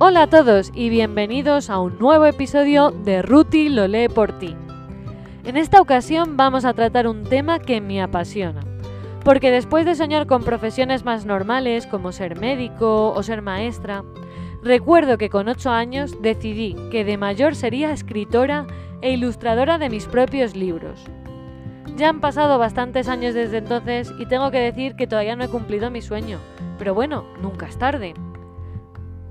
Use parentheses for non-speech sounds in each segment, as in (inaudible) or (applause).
Hola a todos y bienvenidos a un nuevo episodio de Ruti lo lee por ti. En esta ocasión vamos a tratar un tema que me apasiona. Porque después de soñar con profesiones más normales como ser médico o ser maestra, recuerdo que con 8 años decidí que de mayor sería escritora e ilustradora de mis propios libros. Ya han pasado bastantes años desde entonces y tengo que decir que todavía no he cumplido mi sueño, pero bueno, nunca es tarde.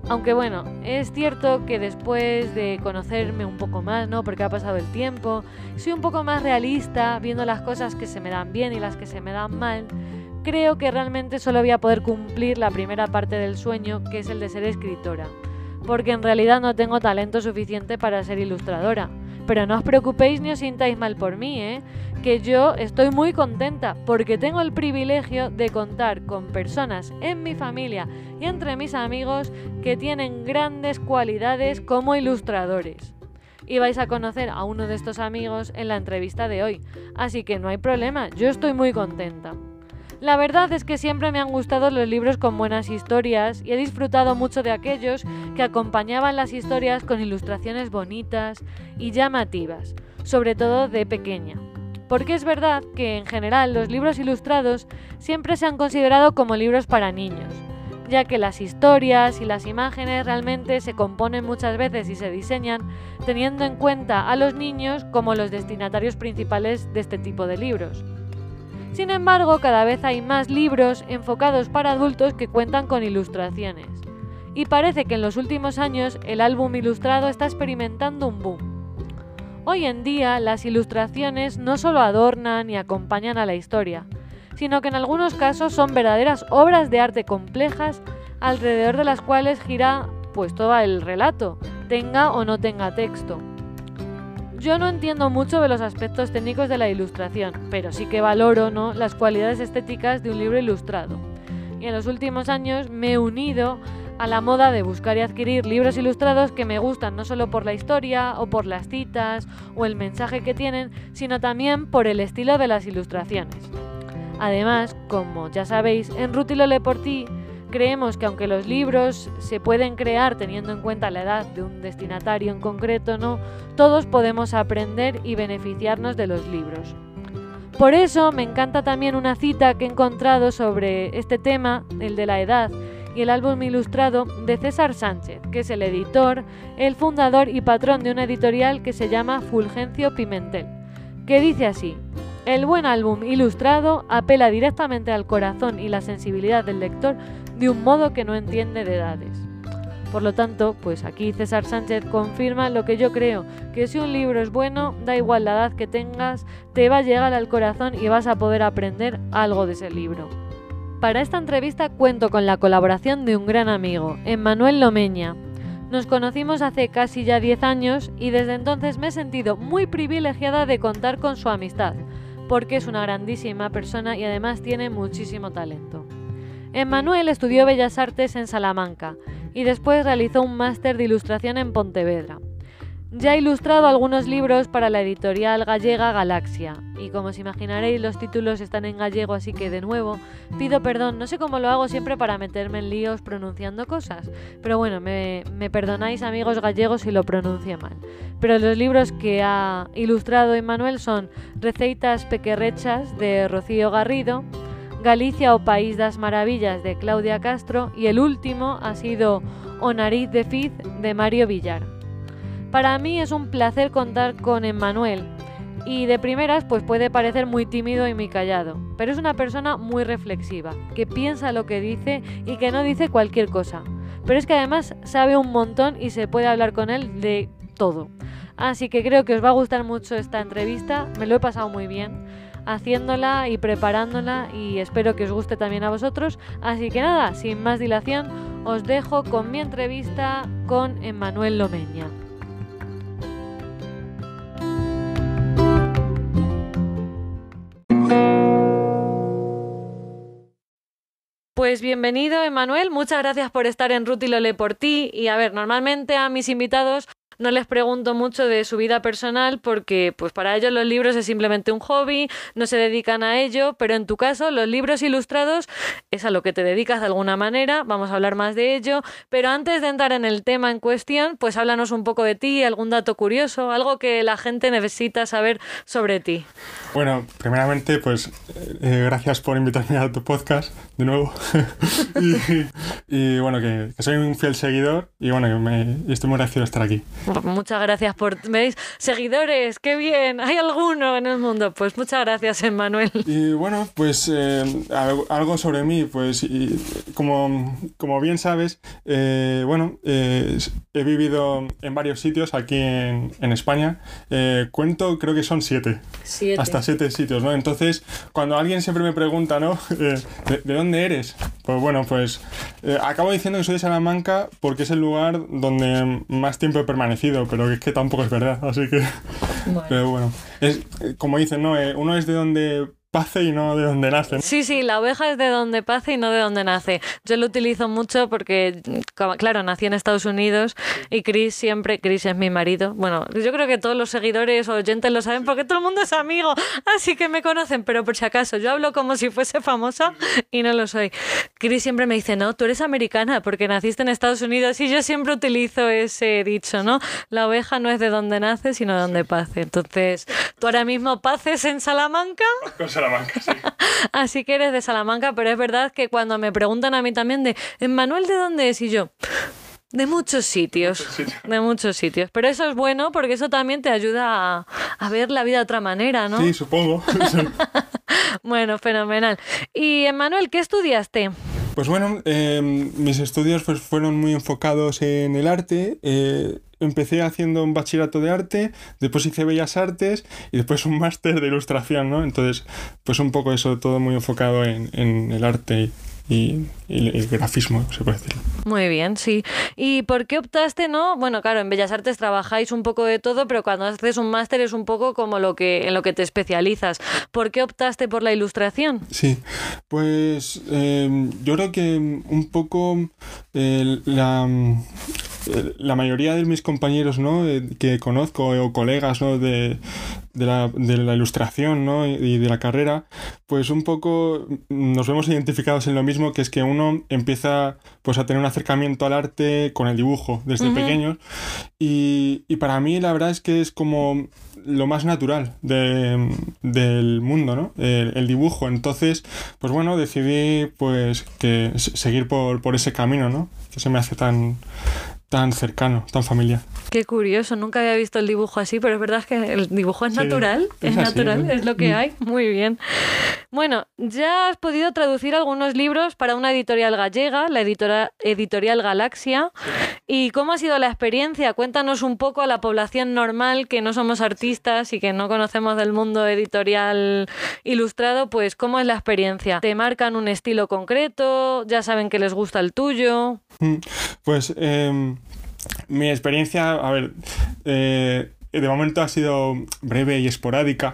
Aunque bueno, es cierto que después de conocerme un poco más, ¿no? Porque ha pasado el tiempo, soy un poco más realista, viendo las cosas que se me dan bien y las que se me dan mal, creo que realmente solo voy a poder cumplir la primera parte del sueño, que es el de ser escritora. Porque en realidad no tengo talento suficiente para ser ilustradora. Pero no os preocupéis ni os sintáis mal por mí, ¿eh? Que yo estoy muy contenta porque tengo el privilegio de contar con personas en mi familia y entre mis amigos que tienen grandes cualidades como ilustradores. Y vais a conocer a uno de estos amigos en la entrevista de hoy, así que no hay problema, yo estoy muy contenta. La verdad es que siempre me han gustado los libros con buenas historias y he disfrutado mucho de aquellos que acompañaban las historias con ilustraciones bonitas y llamativas, sobre todo de pequeña. Porque es verdad que en general los libros ilustrados siempre se han considerado como libros para niños, ya que las historias y las imágenes realmente se componen muchas veces y se diseñan teniendo en cuenta a los niños como los destinatarios principales de este tipo de libros. Sin embargo, cada vez hay más libros enfocados para adultos que cuentan con ilustraciones. Y parece que en los últimos años el álbum ilustrado está experimentando un boom. Hoy en día las ilustraciones no solo adornan y acompañan a la historia, sino que en algunos casos son verdaderas obras de arte complejas alrededor de las cuales gira pues todo el relato, tenga o no tenga texto. Yo no entiendo mucho de los aspectos técnicos de la ilustración, pero sí que valoro ¿no? las cualidades estéticas de un libro ilustrado. Y en los últimos años me he unido a la moda de buscar y adquirir libros ilustrados que me gustan no solo por la historia o por las citas o el mensaje que tienen, sino también por el estilo de las ilustraciones. Además, como ya sabéis, en Rutilo Le por ti Creemos que aunque los libros se pueden crear teniendo en cuenta la edad de un destinatario en concreto, no, todos podemos aprender y beneficiarnos de los libros. Por eso me encanta también una cita que he encontrado sobre este tema, el de la edad, el álbum ilustrado de César Sánchez, que es el editor, el fundador y patrón de una editorial que se llama Fulgencio Pimentel, que dice así, el buen álbum ilustrado apela directamente al corazón y la sensibilidad del lector de un modo que no entiende de edades. Por lo tanto, pues aquí César Sánchez confirma lo que yo creo, que si un libro es bueno, da igual la edad que tengas, te va a llegar al corazón y vas a poder aprender algo de ese libro. Para esta entrevista cuento con la colaboración de un gran amigo, Emmanuel Lomeña. Nos conocimos hace casi ya 10 años y desde entonces me he sentido muy privilegiada de contar con su amistad, porque es una grandísima persona y además tiene muchísimo talento. Emmanuel estudió Bellas Artes en Salamanca y después realizó un máster de ilustración en Pontevedra. Ya ha ilustrado algunos libros para la editorial gallega Galaxia, y como os imaginaréis los títulos están en gallego, así que de nuevo pido perdón, no sé cómo lo hago siempre para meterme en líos pronunciando cosas, pero bueno, me, me perdonáis amigos gallegos si lo pronuncio mal. Pero los libros que ha ilustrado Emmanuel son Receitas Pequerrechas de Rocío Garrido, Galicia o País das Maravillas de Claudia Castro y el último ha sido O Nariz de Fiz de Mario Villar. Para mí es un placer contar con Emmanuel y de primeras pues puede parecer muy tímido y muy callado, pero es una persona muy reflexiva, que piensa lo que dice y que no dice cualquier cosa. Pero es que además sabe un montón y se puede hablar con él de todo. Así que creo que os va a gustar mucho esta entrevista, me lo he pasado muy bien haciéndola y preparándola y espero que os guste también a vosotros. Así que nada, sin más dilación, os dejo con mi entrevista con Emmanuel Lomeña. Pues bienvenido, Emanuel. Muchas gracias por estar en Ruti Lole por ti. Y a ver, normalmente a mis invitados no les pregunto mucho de su vida personal porque pues para ellos los libros es simplemente un hobby, no se dedican a ello, pero en tu caso los libros ilustrados es a lo que te dedicas de alguna manera, vamos a hablar más de ello, pero antes de entrar en el tema en cuestión, pues háblanos un poco de ti, algún dato curioso, algo que la gente necesita saber sobre ti. Bueno, primeramente, pues eh, gracias por invitarme a tu podcast de nuevo. (laughs) y, bueno, que, soy un fiel seguidor y bueno, que me, estoy muy agradecido de estar aquí. Muchas gracias por... ¿Veis? Seguidores, qué bien. ¿Hay alguno en el mundo? Pues muchas gracias, Emmanuel. Y bueno, pues eh, algo sobre mí, pues como, como bien sabes, eh, bueno, he vivido en varios sitios aquí en, en España. cuento, creo que son siete. Siete. Hasta siete sitios, ¿no? Entonces, cuando alguien siempre me pregunta, ¿no? (laughs) Eh, ¿de, dónde eres? Pues bueno, pues eh, acabo diciendo que soy de Salamanca porque es el lugar donde más tiempo he permanecido, pero es que tampoco es verdad, así que... Pero bueno, es, como dicen, ¿no? Eh, uno es de donde pace y no de donde nace. Sí, sí, la oveja es de donde pace y no de donde nace. Yo lo utilizo mucho porque, claro, nací en Estados Unidos y Chris siempre, Chris es mi marido. Bueno, yo creo que todos los seguidores o oyentes lo saben porque todo el mundo es amigo, así que me conocen, pero por si acaso, yo hablo como si fuese famosa y no lo soy. Chris siempre me dice, no, tú eres americana porque naciste en Estados Unidos y yo siempre utilizo ese dicho, ¿no? La oveja no es de donde nace, sino de donde pace. Entonces, tú ahora mismo paces en Salamanca. Salamanca, sí. (laughs) Así que eres de Salamanca, pero es verdad que cuando me preguntan a mí también de, ¿Manuel de dónde es? Y yo, de muchos sitios, de muchos sitios. Pero eso es bueno porque eso también te ayuda a, ver la vida de otra manera, ¿no? Sí, supongo. (laughs) (laughs) bueno, fenomenal. Y Manuel, ¿qué estudiaste? Pues bueno, em, mis estudios pues, fueron muy enfocados en el arte. Eh, empecé haciendo un bachillerato de arte, después hice bellas artes y después un máster de ilustración, ¿no? Entonces, pues un poco eso, todo muy enfocado en, en el arte el grafismo, se puede decir. Muy bien, sí. ¿Y por qué optaste, no? Bueno, claro, en Bellas Artes trabajáis un poco de todo, pero cuando haces un máster es un poco como lo que en lo que te especializas. ¿Por qué optaste por la ilustración? Sí, pues em, yo creo que un poco la, la mayoría de mis compañeros ¿no? Eh, que conozco o colegas ¿no? de, de la, de la ilustración ¿no? y de la carrera, pues un poco nos vemos identificados en lo mismo, que es que uno empieza pues a tener un acercamiento al arte con el dibujo desde pequeños y, y, para mí la verdad es que es como lo más natural de, del mundo, ¿no? El, dibujo. Entonces, pues bueno, decidí pues que seguir por, por ese camino, ¿no? Que se me hace tan, tan cercano, tan familiar. Qué curioso, nunca había visto el dibujo así, pero es verdad que el dibujo es natural, es, natural, es lo que mm. hay. Muy bien. Bueno, ya has podido traducir algunos libros para una editorial gallega, la editora, editorial Galaxia. ¿Y cómo ha sido la experiencia? Cuéntanos un poco a la población normal que no somos artistas y que no conocemos del mundo editorial ilustrado, pues cómo es la experiencia. ¿Te marcan un estilo concreto? ¿Ya saben que les gusta el tuyo? Mm, pues em, mi experiencia, a ver, eh, de momento ha sido breve y esporádica.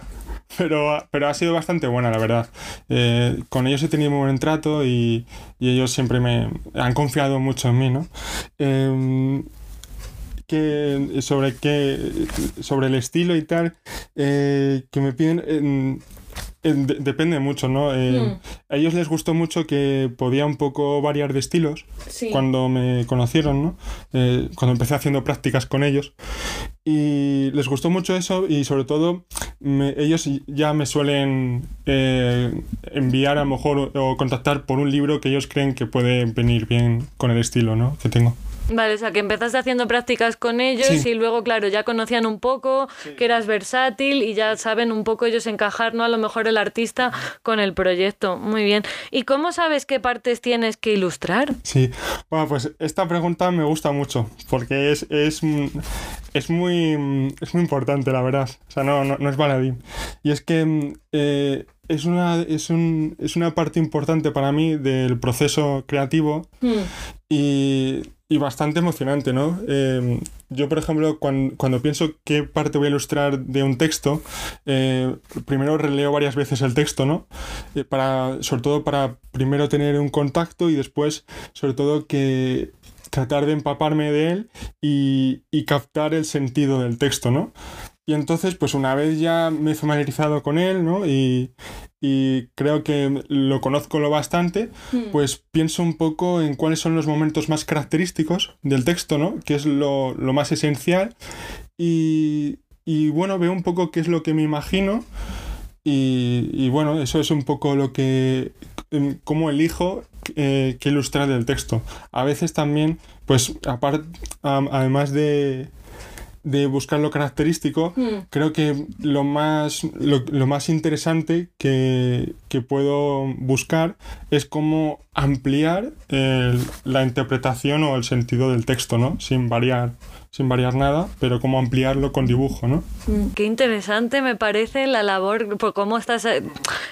Pero, pero ha sido bastante buena, la verdad. Eh, con ellos he tenido muy buen trato y, ellos siempre me han confiado mucho en mí, ¿no? Em, que sobre qué sobre el estilo y tal eh, que me piden depende mucho, ¿no? Hmm. A ellos les gustó mucho que podía un poco variar de estilos cuando me conocieron, ¿no? Eh, cuando empecé haciendo prácticas con ellos. Y les gustó mucho eso y sobre todo ellos ya me suelen eh, enviar a lo mejor o contactar por un libro que ellos creen que puede venir bien con el estilo, ¿no? Que tengo. Vale, o sea, que empezaste haciendo prácticas con ellos y luego, claro, ya conocían un poco que eras versátil y ya saben un poco ellos encajar, ¿no? A lo mejor el artista con el proyecto. Muy bien. ¿Y cómo sabes qué partes tienes que ilustrar? Sí, bueno, pues esta pregunta me gusta mucho porque es, es, es, muy, es muy importante, la verdad. O sea, no, no, es baladín. Y es que... Eh, es una, es, un, es una parte importante para mí del proceso creativo hmm. y y bastante emocionante, ¿no? Em, yo, por ejemplo, cuando, pienso qué parte voy a ilustrar de un texto, eh, primero releo varias veces el texto, ¿no? Eh, para, sobre todo para primero tener un contacto y después, sobre todo, que tratar de empaparme de él y, y captar el sentido del texto, ¿no? Y entonces, pues una vez ya me he familiarizado con él, ¿no? Y, y creo que lo conozco lo bastante, Hmm. pues pienso un poco en cuáles son los momentos más característicos del texto, ¿no? Que es lo, lo más esencial. Y, y bueno, veo un poco qué es lo que me imagino. Y, y bueno, eso es un poco lo que. cómo elijo eh, qué ilustrar del texto. A veces también, pues, aparte, además de, de buscar lo característico, Hmm. creo que lo más, lo, lo más interesante que, que puedo buscar es cómo ampliar el- la interpretación o el sentido del texto, ¿no? Sin variar, sin variar nada, pero cómo ampliarlo con dibujo, ¿no? Qué interesante me parece la labor, por cómo estás eh,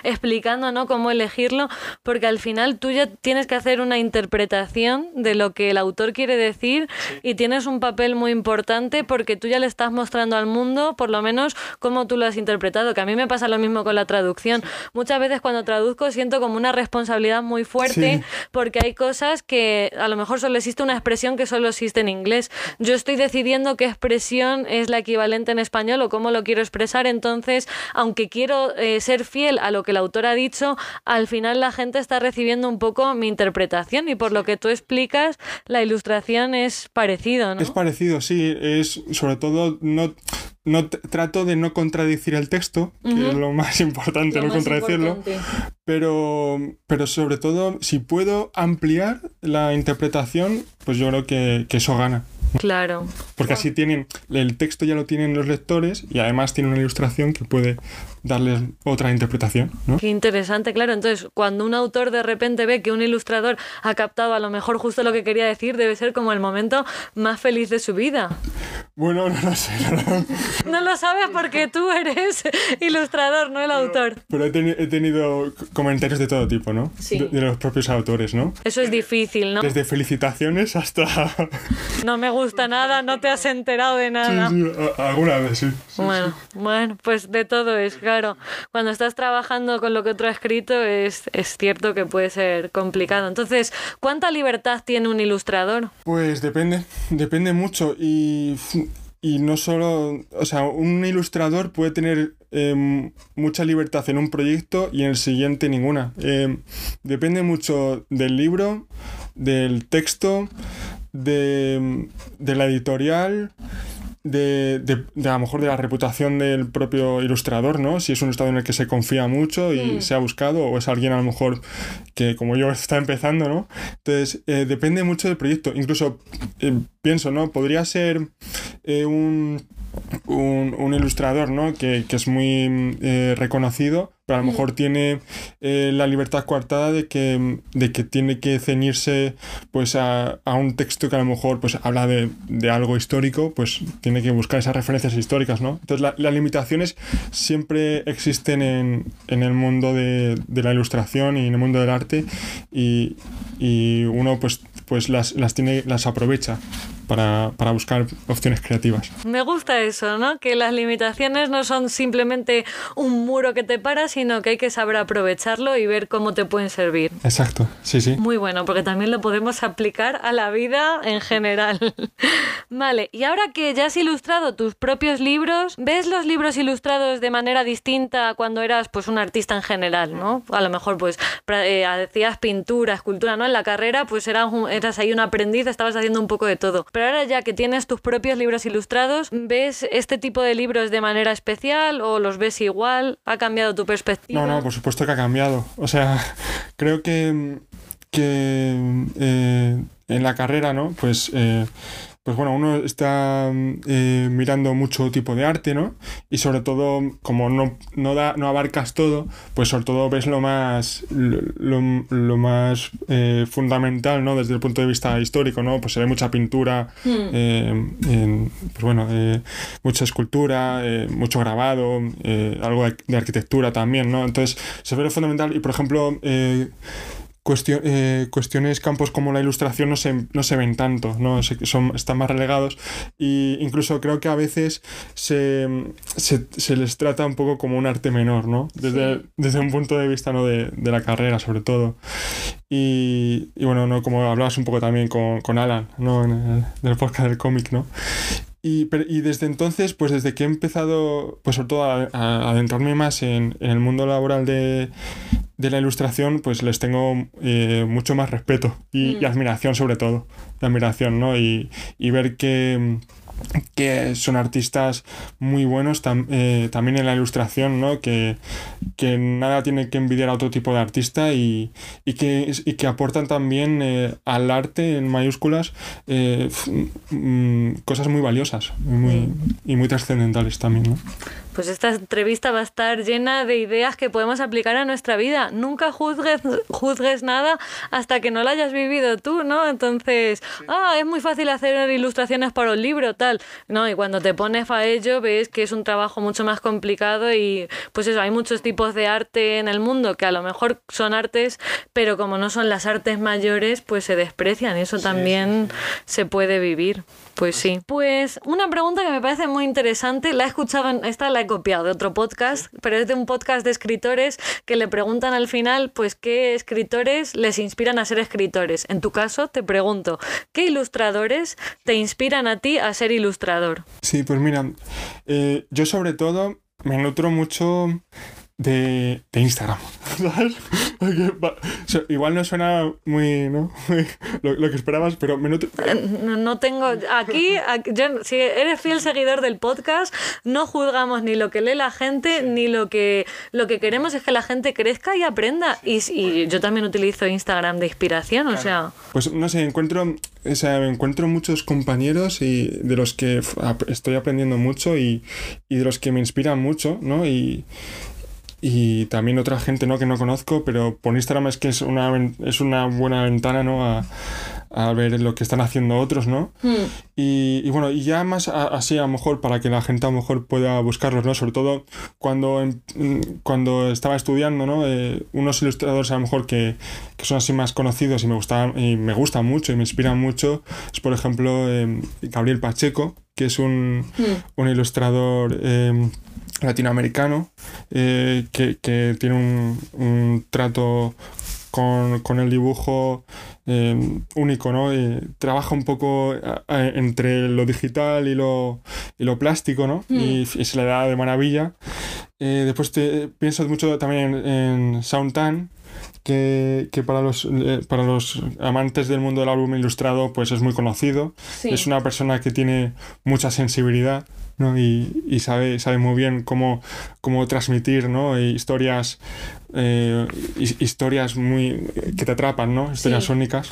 explicando, ¿no? Cómo elegirlo, porque al final tú ya tienes que hacer una interpretación de lo que el autor quiere decir y tienes un papel muy importante porque tú ya le estás mostrando al mundo, por lo menos, cómo tú lo has interpretado, que a mí me pasa lo mismo con la traducción. Muchas veces cuando traduzco siento como una responsabilidad muy fuerte Sí. porque hay cosas que a lo mejor solo existe una expresión que solo existe en inglés. Yo estoy decidiendo qué expresión es la equivalente en español o cómo lo quiero expresar, entonces, aunque quiero eh, ser fiel a lo que el autor ha dicho, al final la gente está recibiendo un poco mi interpretación y por lo que tú explicas, la ilustración es parecido, ¿no? Es parecido, sí, es sobre todo no, no trato de no contradecir el texto, que es lo más importante, Lo no más contradecirlo, importante. pero, pero sobre todo si puedo ampliar la interpretación, pues yo creo que, que eso gana. Claro. Porque así tienen, el texto ya lo tienen los lectores y además tiene una ilustración que puede darles otra interpretación, ¿no? Qué interesante, claro. Entonces, cuando un autor de repente ve que un ilustrador ha captado a lo mejor justo lo que quería decir, debe ser como el momento más feliz de su vida. Bueno, no lo sé, no lo- No lo sabes porque tú eres ilustrador, no el autor. pero he, teni- he tenido comentarios de todo tipo, ¿no? Sí. De, de los propios autores, ¿no? Eso es difícil, ¿no? Desde felicitaciones hasta... (laughs) No me gusta nada, no te has enterado de Sí, nada. sí, a- alguna vez, sí. Bueno, bueno, pues de todo es claro. Cuando estás trabajando con lo que otro ha escrito es, es cierto que puede ser complicado. Entonces, ¿cuánta libertad tiene un ilustrador? Pues depende, depende mucho y, y no solo, o sea, un ilustrador puede tener em, mucha libertad en un proyecto y en el siguiente ninguna. Em, depende mucho del libro, del texto, de, de la editorial. De, de- de a lo mejor de la reputación del propio ilustrador, ¿no? Si es un ilustrador en el que se confía mucho y se ha buscado, o es alguien a lo mejor que como yo está empezando, ¿no? Entonces, eh, depende mucho del proyecto. Incluso eh, pienso, ¿no? Podría ser eh, un, un, un ilustrador, ¿no? Que, que es muy eh, reconocido, pero a lo mejor tiene eh, la libertad coartada de que, de que tiene que ceñirse pues a, a un texto que a lo mejor pues habla de, de algo histórico, pues tiene que buscar esas referencias históricas, ¿no? Entonces la- las limitaciones siempre existen en, en el mundo de, de la ilustración y en el mundo del arte y, y uno pues, pues las, las tiene, las aprovecha para, para buscar opciones creativas. Me gusta eso, ¿no? Que las limitaciones no son simplemente un muro que te para, sino que hay que saber aprovecharlo y ver cómo te pueden servir. Exacto, sí, sí. Muy bueno, porque también lo podemos aplicar a la vida en general. (laughs) vale, y ahora que ya has ilustrado tus propios libros, ¿ves los libros ilustrados de manera distinta a cuando eras pues un artista en general, ¿no? A lo mejor pues eh, hacías pintura, escultura, ¿no? En la carrera pues eras, un- eras ahí un aprendiz, estabas haciendo un poco de todo. Pero ahora ya que tienes tus propios libros ilustrados, ¿ves este tipo de libros de manera especial o los ves igual? ¿Ha cambiado tu perspectiva? No, no, por supuesto que ha cambiado. O sea, (laughs) creo que, que eh, en la carrera, ¿no? Pues, eh, pues bueno, uno está eh, mirando mucho tipo de arte, ¿no? Y sobre todo, como no, no, da, no abarcas todo, pues sobre todo ves lo más, lo, lo- más eh, fundamental, ¿no? Desde el punto de vista histórico, ¿no? Pues se ve mucha pintura, eh, en- pues bueno, eh, mucha escultura, eh, mucho grabado, eh, algo de, de arquitectura también, ¿no? Entonces se ve lo fundamental y, por ejemplo, eh, cuestio- eh, cuestiones, campos como la ilustración no se, no se ven tanto, ¿no? Se- son, están más relegados y incluso creo que a veces se, se, se les trata un poco como un arte menor, ¿no? Desde, desde un punto de vista ¿no? de, de la carrera, sobre todo. Y, y bueno, ¿no? como hablabas un poco también con, con Alan, ¿no? En el, del podcast del cómic, ¿no? Y, pero- y desde entonces, pues desde que he empezado, pues sobre todo a, a adentrarme más en, en el mundo laboral de, de la ilustración, pues les tengo eh, mucho más respeto y, y Mm. admiración sobre todo, admiración, ¿no? Y, y ver que, que son artistas muy buenos tam- eh, también en la ilustración, ¿no? Que, que nada tiene que envidiar a otro tipo de artista y, y, que, y que aportan también eh, al arte en mayúsculas eh, mm, cosas muy valiosas y muy, y muy trascendentales también, ¿no? Pues esta entrevista va a estar llena de ideas que podemos aplicar a nuestra vida. Nunca juzgues, juzgues nada hasta que no lo hayas vivido tú, ¿no? Entonces, ah, es muy fácil hacer ilustraciones para un libro, tal. No, y cuando te pones a ello ves que es un trabajo mucho más complicado y pues eso, hay muchos tipos de arte en el mundo que a lo mejor son artes, pero como no son las artes mayores, pues se desprecian eso también se puede vivir. Pues sí. Pues una pregunta que me parece muy interesante, la he escuchado, en, esta la he copiado de otro podcast, pero es de un podcast de escritores que le preguntan al final, pues, qué escritores les inspiran a ser escritores. En tu caso, te pregunto, ¿qué ilustradores te inspiran a ti a ser ilustrador? Sí, pues mira, eh, yo sobre todo me nutro mucho de, de Instagram, ¿sabes? Porque va- o sea, igual no suena muy, ¿no? Muy (laughs) lo, lo que esperabas, pero me nutro... No, no tengo aquí, aquí- yo, si eres fiel seguidor del podcast, no juzgamos ni lo que lee la gente ni lo que lo que queremos es que la gente crezca y aprenda. Y, y yo también utilizo Instagram de inspiración, o sea, Pues no sé, encuentro, o sea, encuentro muchos compañeros y de los que estoy aprendiendo mucho y, y de los que me inspiran mucho, ¿no? Y, y también otra gente, ¿no? Que no conozco, pero por Instagram es que es una, es una buena ventana, ¿no? A, a ver lo que están haciendo otros, ¿no? Y, y bueno, y ya más a- así a lo mejor para que la gente a lo mejor pueda buscarlos, ¿no? Sobre todo cuando, mm, cuando estaba estudiando, ¿no? Eh, unos ilustradores a lo mejor que, que son así más conocidos y me gustan, y me gustan mucho y me inspiran mucho es por ejemplo em, Gabriel Pacheco, que es un, un ilustrador em, latinoamericano eh, que, que tiene un, un trato con, con el dibujo eh, único, ¿no? Eh, trabaja un poco a- a- entre lo digital y lo, y lo plástico, ¿no? Y, y se le da de maravilla. Eh, después te, pienso mucho también en, en Sound Tan, que, que para, los, eh, para los amantes del mundo del álbum ilustrado pues es muy conocido. Sí. Es una persona que tiene mucha sensibilidad ¿no? y, y sabe, sabe muy bien cómo, cómo transmitir ¿no? E historias, eh, his- historias muy, que te atrapan, ¿no? historias Sí. únicas.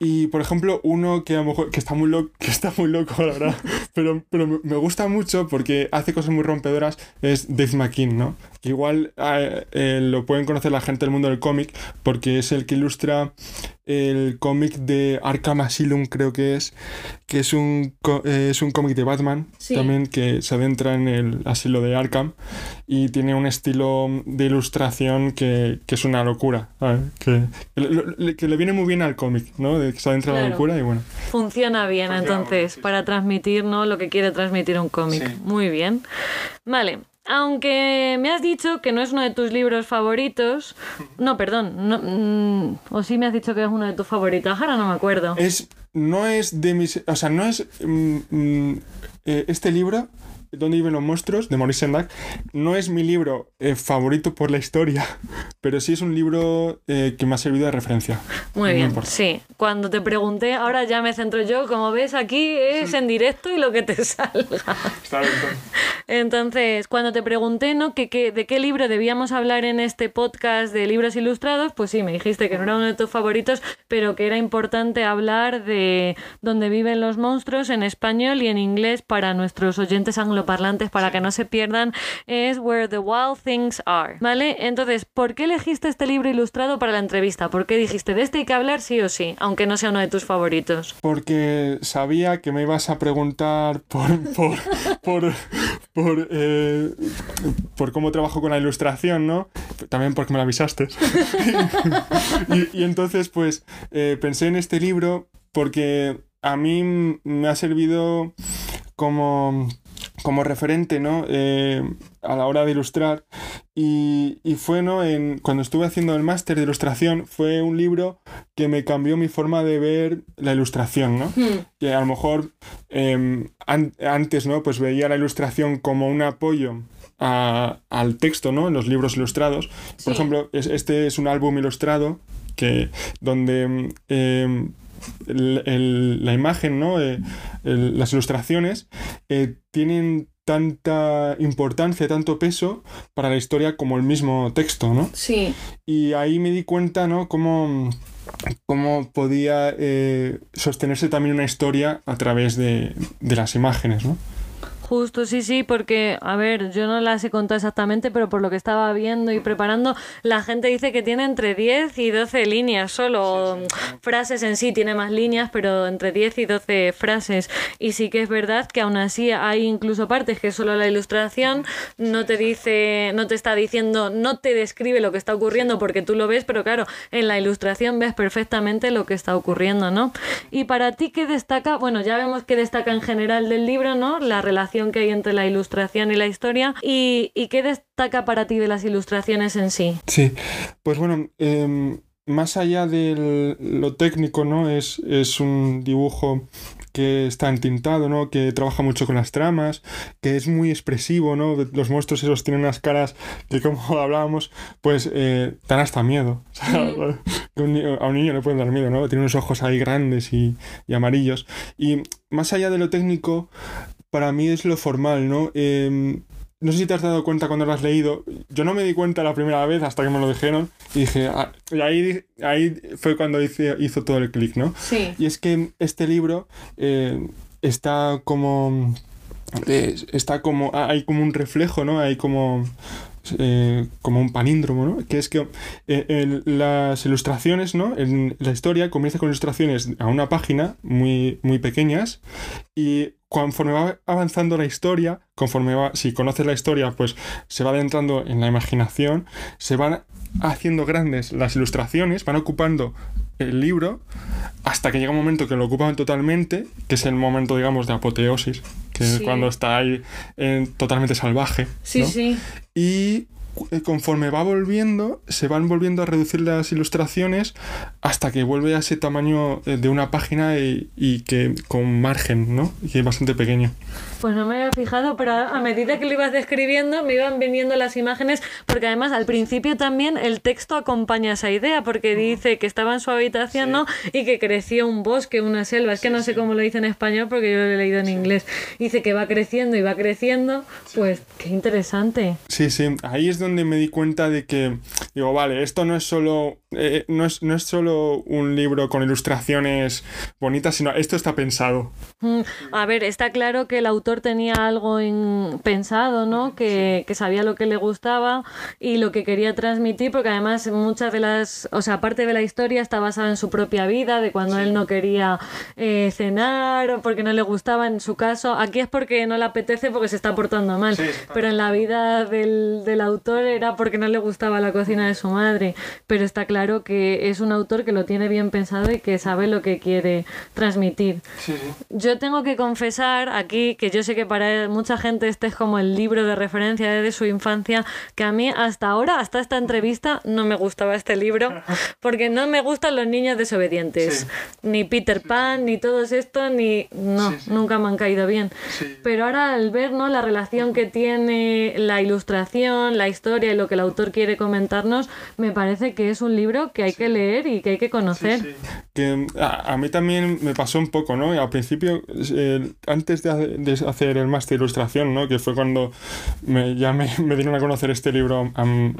Y por ejemplo, uno que a lo mejor que está muy loco, (laughs) que está muy loco, la verdad, pero, pero me- me gusta mucho porque hace cosas muy rompedoras, es Dave McKean, ¿no? Que igual eh, eh, lo pueden conocer la gente del mundo del cómic porque es el que ilustra el cómic de Arkham Asylum, creo que es, que es un, co- eh, es un cómic de Batman Sí. también que se adentra en el asilo de Arkham y tiene un estilo de ilustración que, que es una locura, ¿sabes? Que, que le, que le viene muy bien al cómic, ¿no? De que se adentra en la Claro. locura y bueno. Funciona bien Funciona entonces muy bien, sí, para transmitir ¿no? lo que quiere transmitir un cómic. Sí. Muy bien. Vale. Aunque me has dicho que no es uno de tus libros favoritos. No, perdón. Mm, o sí me has dicho que es uno de tus favoritos. Ahora no me acuerdo. Es, no es de mis. O sea, no es. mm, mm, eh, este libro, ¿Dónde viven los monstruos? de Maurice Sendak, no es mi libro eh, favorito por la historia, (laughs) pero sí es un libro eh, que me ha servido de referencia. Muy No bien, importa. sí. Cuando te pregunté, ahora ya me centro yo. Como ves, aquí es en directo y lo que te (laughs) salga. Está bien. Entonces, cuando te pregunté ¿no? que, que- de qué libro debíamos hablar en este podcast de libros ilustrados, pues sí, me dijiste que no era uno de tus favoritos, pero que era importante hablar de dónde viven los monstruos en español y en inglés para nuestros oyentes angloparlantes, para que no se pierdan, es Where the Wild Things Are. ¿Vale? Entonces, ¿por qué elegiste este libro ilustrado para la entrevista? ¿Por qué dijiste de este hay que hablar sí o sí, aunque no sea uno de tus favoritos? Porque sabía que me ibas a preguntar por, por, por, por, eh, por cómo trabajo con la ilustración, ¿no? También porque me lo avisaste. y, y entonces, pues, eh, pensé en este libro porque a mí me ha servido como como referente, ¿no? Eh, a la hora de ilustrar. Y, y fue, ¿no? En, cuando estuve haciendo el máster de ilustración, fue un libro que me cambió mi forma de ver la ilustración, ¿no? Hmm. Que a lo mejor em, an- antes, ¿no? Pues veía la ilustración como un apoyo a- al texto, ¿no? En los libros ilustrados. Sí. Por ejemplo, es- este es un álbum ilustrado que, donde em, el- el- la imagen, ¿no? Eh, el- las ilustraciones eh, tienen tanta importancia, tanto peso para la historia como el mismo texto, ¿no? Sí. Y ahí me di cuenta, ¿no? Cómo, cómo podía eh, sostenerse también una historia a través de, de las imágenes, ¿no? Justo, sí, sí, porque, a ver, yo no las he contado exactamente, pero por lo que estaba viendo y preparando, la gente dice que tiene entre 10 y 12 líneas solo. Frases en sí tiene más líneas, pero entre 10 y 12 frases. Y sí que es verdad que aún así hay incluso partes que solo la ilustración no te dice, no te está diciendo, no te describe lo que está ocurriendo porque tú lo ves, pero claro, en la ilustración ves perfectamente lo que está ocurriendo, ¿no? Y para ti, ¿qué destaca? Bueno, ya vemos que destaca en general del libro, ¿no? La relación que hay entre la ilustración y la historia. ¿Y, y qué destaca para ti de las ilustraciones en sí? Sí, pues bueno, em, más allá de lo técnico, ¿no? Es, es un dibujo que está entintado, ¿no? Que trabaja mucho con las tramas, que es muy expresivo, ¿no? Los monstruos esos tienen unas caras que, como (laughs) hablábamos, pues eh, dan hasta miedo. O sea, (laughs) que un ni- a un niño le pueden dar miedo, ¿no? Tiene unos ojos ahí grandes y, y amarillos. Y más allá de lo técnico, para mí es lo formal, ¿no? Em, no sé si te has dado cuenta cuando lo has leído. Yo no me di cuenta la primera vez hasta que me lo dijeron. Y dije, ah, y ahí, ahí fue cuando hice- hizo todo el clic, ¿no? Sí. Y es que este libro eh, está como. eh, está como. Hay como un reflejo, ¿no? Hay como. eh, como un palíndromo, ¿no? Que es que eh, el- las ilustraciones, ¿no? En la historia comienza con ilustraciones a una página muy, muy pequeñas y conforme va avanzando la historia, conforme va, si conoces la historia, pues se va adentrando en la imaginación, se van haciendo grandes las ilustraciones, van ocupando el libro hasta que llega un momento que lo ocupan totalmente, que es el momento, digamos, de apoteosis, que es cuando está ahí eh, totalmente salvaje. Sí, ¿no? sí. Y conforme va volviendo, se van volviendo a reducir las ilustraciones hasta que vuelve a ese tamaño eh, de una página y, y que con margen, ¿no? Y que es bastante pequeño. Pues no me había fijado, pero a a medida que lo ibas describiendo me iban viniendo las imágenes, porque además al principio también el texto acompaña esa idea, porque dice que estaba en su habitación, ¿no? Y que creció un bosque, una selva, es que no sé cómo lo dice en español porque yo lo he leído en inglés. Dice que va creciendo y va creciendo, pues qué interesante. Sí, sí, ahí es donde me di cuenta de que, digo, vale, esto no es solo, eh, no, es, no es solo un libro con ilustraciones bonitas, sino esto está pensado. Mm, A ver, está claro que el autor tenía algo en- pensado, ¿no? Que, que sabía lo que le gustaba y lo que quería transmitir, porque además muchas de las, o sea, parte de la historia está basada en su propia vida, de cuando él no quería eh, cenar o porque no le gustaba, en su caso. Aquí es porque no le apetece porque se está portando mal, pero en la vida del, del autor era porque no le gustaba la cocina de su madre. Pero está claro que es un autor que lo tiene bien pensado y que sabe lo que quiere transmitir. Yo tengo que confesar aquí que yo sé que para mucha gente este es como el libro de referencia de su infancia, que a mí hasta ahora, hasta esta entrevista, no me gustaba este libro, (laughs) porque no me gustan los niños desobedientes. Sí. Ni Peter Pan, ni todos estos, ni... No, Sí, sí. nunca me han caído bien. Sí. Pero ahora al ver ¿no? la relación que tiene la ilustración, la historia y lo que el autor quiere comentarnos, me parece que es un libro que hay que leer y que hay que conocer. Que a, a mí también me pasó un poco, ¿no? Al principio, eh, antes de, de hacer el máster de ilustración, ¿no? Que fue cuando me, ya me, (laughs) me dieron a conocer este libro am,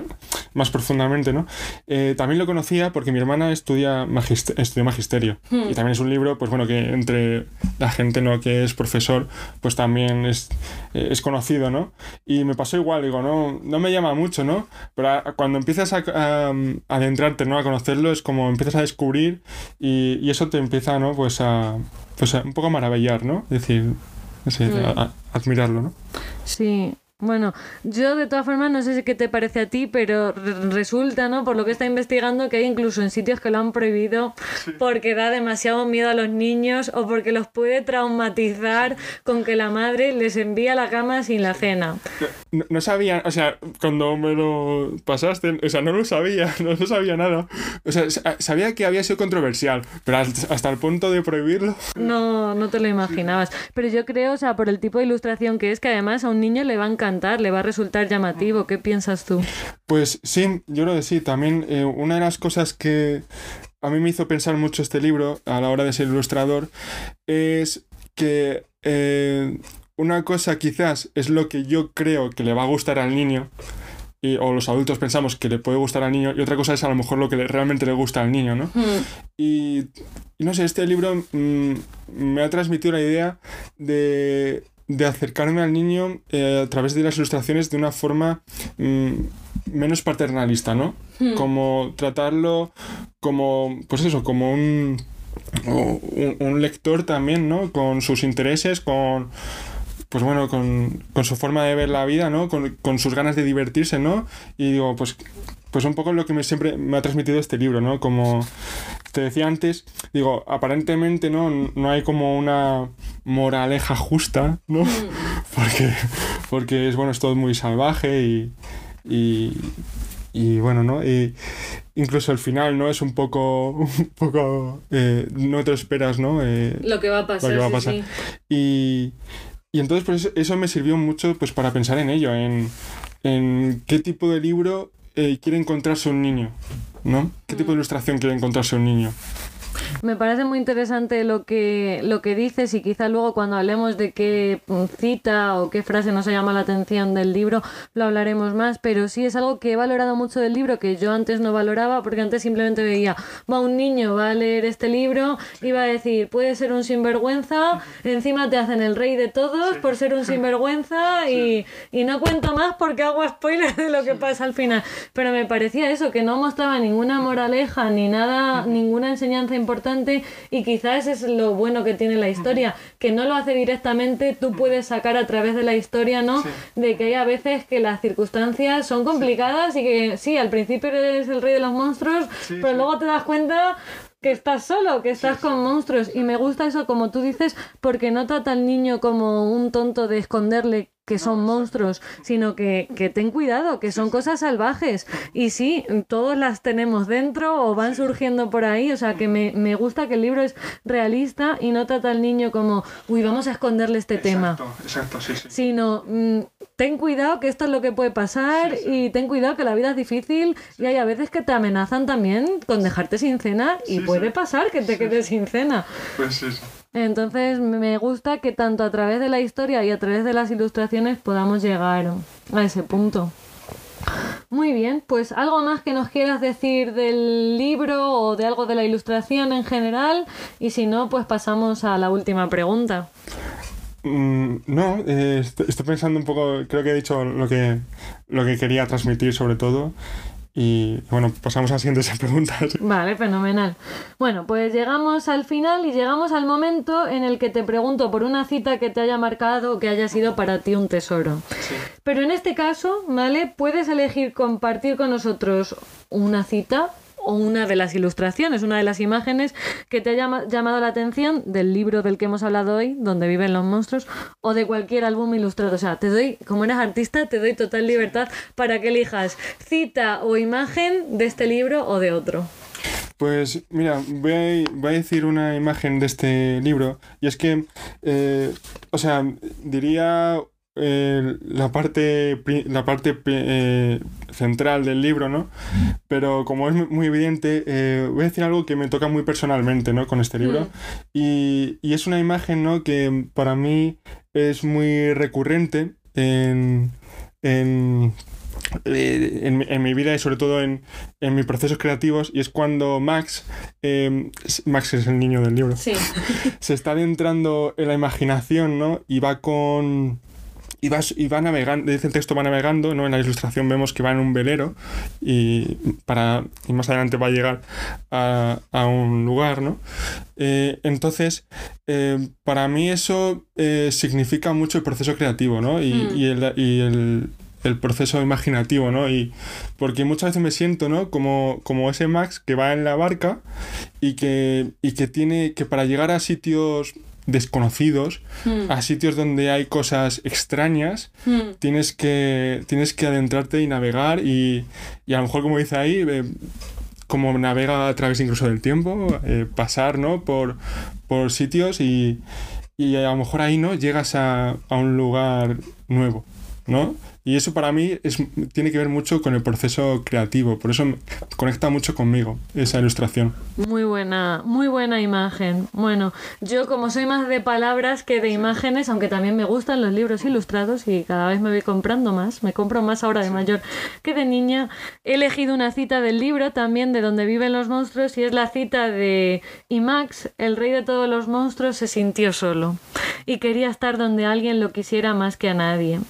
más profundamente, ¿no? Eh, también lo conocía porque mi hermana estudia magiste- estudió magisterio. Y también es un libro, pues bueno, que entre la gente, ¿no? Que es profesor, pues también es, eh, es conocido, ¿no? Y me pasó igual, digo, no, no me llama mucho, ¿no? Pero a- cuando empiezas a, a- a adentrarte, ¿no? A conocerlo, es como empiezas a descubrir y, y eso te empieza, ¿no? Pues a, pues a un poco a maravillar, ¿no? Es decir, a- a- admirarlo, ¿no? Sí, Bueno, yo de todas formas no sé si qué te parece a ti, pero resulta, ¿no? Por lo que está investigando, que hay incluso en sitios que lo han prohibido porque da demasiado miedo a los niños o porque los puede traumatizar con que la madre les envía a la cama sin la cena. No, sabía, o sea, cuando me lo pasaste, o sea, no lo sabía, (laughs) no, no sabía nada. O sea, sabía que había sido controversial, pero hasta el punto de prohibirlo. No, no te lo imaginabas. Pero yo creo, o sea, por el tipo de ilustración que es, que además a un niño le va a encantar, le va a resultar llamativo. ¿Qué piensas tú? Pues sí, yo creo que sí. También eh, una de las cosas que a mí me hizo pensar mucho este libro a la hora de ser ilustrador es que eh, una cosa quizás es lo que yo creo que le va a gustar al niño. o los adultos pensamos que le puede gustar al niño y otra cosa es a lo mejor lo que realmente le gusta al niño, ¿no? Y, no sé, este libro mm, me ha transmitido la idea de, acercarme al niño eh, a través de las ilustraciones de una forma mm, menos paternalista, ¿no? Hmm. Como tratarlo como, pues eso, como un, un, lector también, ¿no? Con sus intereses, con pues bueno, con, su forma de ver la vida, ¿no? Con, con, sus ganas de divertirse, ¿no? Y digo, pues, pues un poco lo que me siempre me ha transmitido este libro, ¿no? Como te decía antes, digo, aparentemente no, no hay como una moraleja justa, ¿no? Mm. (laughs) Porque, porque es bueno, es todo muy salvaje y, y, bueno, ¿no? Y incluso el final, ¿no? Es un poco, (laughs) un poco, eh, no te esperas, ¿no? Eh, lo que va a pasar. va a pasar. Y, y entonces pues eso, me sirvió mucho pues para pensar en ello, en, en qué tipo de libro eh, quiere encontrarse un niño. ¿no? ¿Qué tipo de ilustración quiere encontrarse un niño? Me parece muy interesante lo que, lo que dices y quizá luego cuando hablemos de qué cita o qué frase nos ha llamado la atención del libro lo hablaremos más, pero sí es algo que he valorado mucho del libro que yo antes no valoraba porque antes simplemente veía, va un niño, va a leer este libro y va a decir, puede ser un sinvergüenza, encima te hacen el rey de todos por ser un sinvergüenza (laughs) y, y no cuento más porque hago spoiler de lo que pasa al final, pero me parecía eso, que no mostraba ninguna moraleja ni nada, ninguna enseñanza importante y quizás es lo bueno que tiene la historia, que no lo hace directamente, tú puedes sacar a través de la historia, ¿no? De que hay a veces que las circunstancias son complicadas y que sí, al principio eres el rey de los monstruos, pero luego te das cuenta que estás solo, que estás con monstruos. Y me gusta eso, como tú dices, porque no trata al niño como un tonto de esconderle que son monstruos, sino que, que, ten cuidado, que son cosas salvajes. Y sí, todos las tenemos dentro o van surgiendo por ahí. O sea, que me, me gusta que el libro es realista y no trata al niño como, uy, vamos a esconderle este tema. Exacto, sí, sí. Sino, mm, ten cuidado que esto es lo que puede pasar y ten cuidado que la vida es difícil y hay a veces que te amenazan también con dejarte sin cena y puede pasar que te quedes sin cena. Pues sí. Entonces me gusta que tanto a través de la historia y a través de las ilustraciones podamos llegar a ese punto. Muy bien, pues algo más que nos quieras decir del libro o de algo de la ilustración en general y si no, pues pasamos a la última pregunta. Mm, no, eh, estoy pensando un poco, creo que he dicho lo que, lo que quería transmitir sobre todo y bueno, pasamos a siguientes (laughs) preguntas. Vale, fenomenal. Bueno, pues llegamos al final y llegamos al momento en el que te pregunto por una cita que te haya marcado o que haya sido para ti un tesoro. Pero en este caso, ¿vale? Puedes elegir compartir con nosotros una cita una de las ilustraciones, una de las imágenes que te haya llamado la atención del libro del que hemos hablado hoy, donde viven los monstruos, o de cualquier álbum ilustrado. O sea, te doy, como eres artista, te doy total libertad para que elijas cita o imagen de este libro o de otro. Pues mira, voy a, decir una imagen de este libro y es que, eh, o sea, diría eh, la parte, la parte eh, central del libro, ¿no? Pero como es muy evidente, eh, voy a decir algo que me toca muy personalmente, ¿no? Con este libro. Mm. Y, y, es una imagen, ¿no? Que para mí es muy recurrente en, en en, en, mi vida y sobre todo en, en, mis procesos creativos y es cuando Max, Max es el niño del libro, sí. (laughs) se está adentrando en la imaginación, ¿no? Y va con, y va, y va navegando, dice el texto va navegando, ¿no? En la ilustración vemos que va en un velero y, para, y más adelante va a llegar a, a un lugar, ¿no? Eh, entonces, eh, para mí eso eh, significa mucho el proceso creativo, ¿no? Y, Mm. y el, y el- el proceso imaginativo, ¿no? Y porque muchas veces me siento, ¿no? Como, como ese Max que va en la barca y que, y que tiene que para llegar a sitios desconocidos, Mm. a sitios donde hay cosas extrañas, Mm. tienes que, tienes que adentrarte y navegar y, y a lo mejor como dice ahí, eh, como navega a través incluso del tiempo, eh, pasar, ¿no? Por, por sitios y, y a lo mejor ahí, ¿no? Llegas a, a un lugar nuevo, ¿no? Y eso para mí es, tiene que ver mucho con el proceso creativo, por eso conecta mucho conmigo esa ilustración. Muy buena, muy buena imagen. Bueno, yo como soy más de palabras que de imágenes, aunque también me gustan los libros ilustrados y cada vez me voy comprando más, me compro más ahora de mayor que de niña, he elegido una cita del libro también de donde viven los monstruos y es la cita de y Max, el rey de todos los monstruos, se sintió solo y quería estar donde alguien lo quisiera más que a nadie.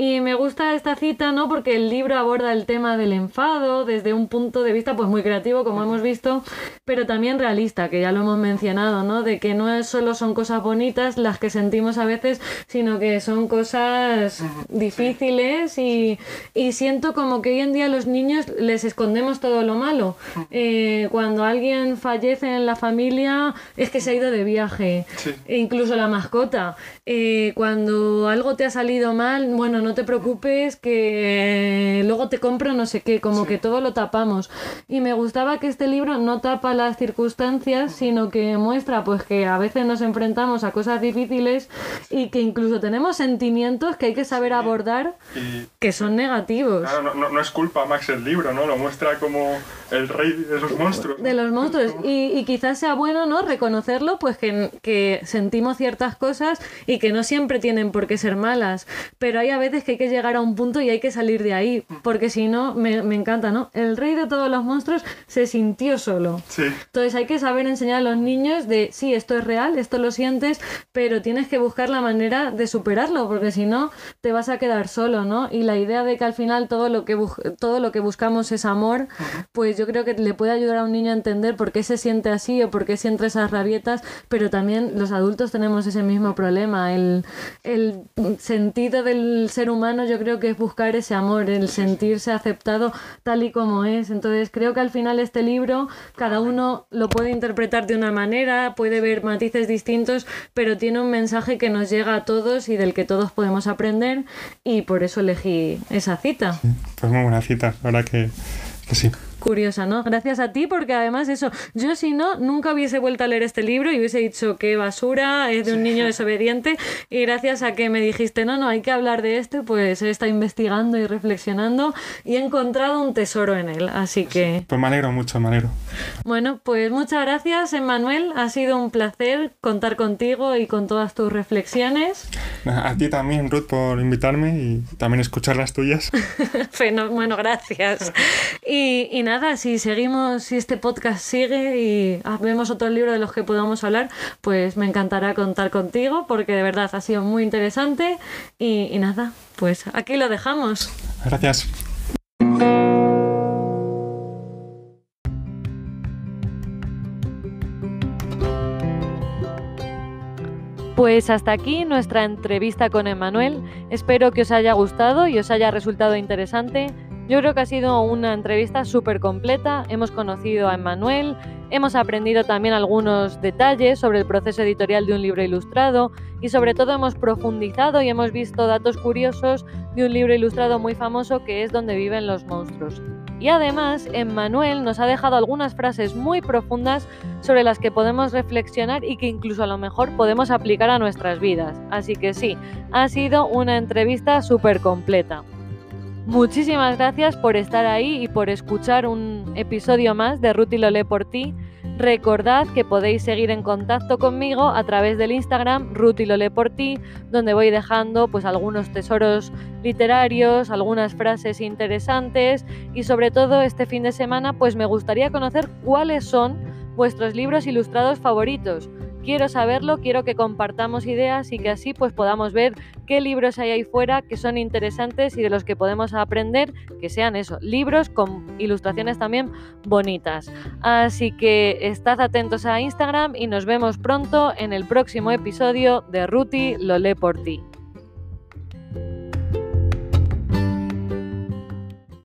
Y me gusta esta cita, ¿no? Porque el libro aborda el tema del enfado desde un punto de vista pues muy creativo, como hemos visto, pero también realista, que ya lo hemos mencionado, ¿no? De que no es solo son cosas bonitas las que sentimos a veces, sino que son cosas difíciles y, y siento como que hoy en día a los niños les escondemos todo lo malo. Eh, cuando alguien fallece en la familia es que se ha ido de viaje, Sí. e incluso la mascota. Eh, cuando algo te ha salido mal, bueno, no te preocupes que luego te compro no sé qué, como que todo lo tapamos. Y me gustaba que este libro no tapa las circunstancias, sino que muestra pues que a veces nos enfrentamos a cosas difíciles y que incluso tenemos sentimientos que hay que saber abordar Y que son negativos. claro, no, no, no es culpa Max el libro, ¿no? Lo muestra como el rey de los monstruos. de los monstruos y, y quizás sea bueno no reconocerlo pues que, que sentimos ciertas cosas y que no siempre tienen por qué ser malas pero hay a veces que hay que llegar a un punto y hay que salir de ahí porque si no me, me encanta no el rey de todos los monstruos se sintió solo Sí. entonces hay que saber enseñar a los niños de sí, esto es real, esto lo sientes, pero tienes que buscar la manera de superarlo, porque si no te vas a quedar solo, ¿no? Y la idea de que al final todo lo que todo lo que buscamos es amor, pues yo creo que le puede ayudar a un niño a entender por qué se siente así o por qué siente esas rabietas, pero también los adultos tenemos ese mismo problema. El, el sentido del ser humano yo creo que es buscar ese amor, el sentirse aceptado tal y como es. Entonces creo que al final este libro cada uno lo puede interpretar de una manera, puede ver matices distintos, pero tiene un mensaje que nos llega a todos y del que todos podemos aprender y por eso elegí esa cita. Pues muy buena cita, que, que sí. Curiosa, ¿no? Gracias a ti, porque además eso, yo si no, nunca hubiese vuelto a leer este libro y hubiese dicho qué basura, es de un niño desobediente, y gracias a que me dijiste, no, no, hay que hablar de este, pues he estado investigando y reflexionando y he encontrado un tesoro en él, así que... Pues me alegro mucho, me alegro. Bueno, pues muchas gracias, Emmanuel. Ha sido un placer contar contigo y con todas tus reflexiones. A ti también, Ruth, por invitarme y también escuchar las tuyas. (laughs) Bueno, gracias. Y, y nada, si seguimos, si este podcast sigue y ah, vemos otros libros de los que podamos hablar, pues me encantará contar contigo porque de verdad ha sido muy interesante. Y, y nada, pues aquí lo dejamos. Gracias. Pues hasta aquí nuestra entrevista con Emanuel. Espero que os haya gustado y os haya resultado interesante. Yo creo que ha sido una entrevista súper completa. Hemos conocido a Emanuel, hemos aprendido también algunos detalles sobre el proceso editorial de un libro ilustrado y sobre todo hemos profundizado y hemos visto datos curiosos de un libro ilustrado muy famoso que es Donde viven los monstruos. Y además, Emmanuel nos ha dejado algunas frases muy profundas sobre las que podemos reflexionar y que incluso a lo mejor podemos aplicar a nuestras vidas. Así que sí, ha sido una entrevista súper completa. Muchísimas gracias por estar ahí y por escuchar un episodio más de Ruth y lo por ti. Recordad que podéis seguir en contacto conmigo a través del Instagram Ruth y lo por ti, donde voy dejando pues algunos tesoros literarios, algunas frases interesantes y sobre todo este fin de semana pues me gustaría conocer cuáles son vuestros libros ilustrados favoritos. Quiero saberlo, quiero que compartamos ideas y que así pues podamos ver qué libros hay ahí fuera que son interesantes y de los que podemos aprender, que sean eso, libros con ilustraciones también bonitas. Así que estad atentos a Instagram y nos vemos pronto en el próximo episodio de Ruti lo lee por ti.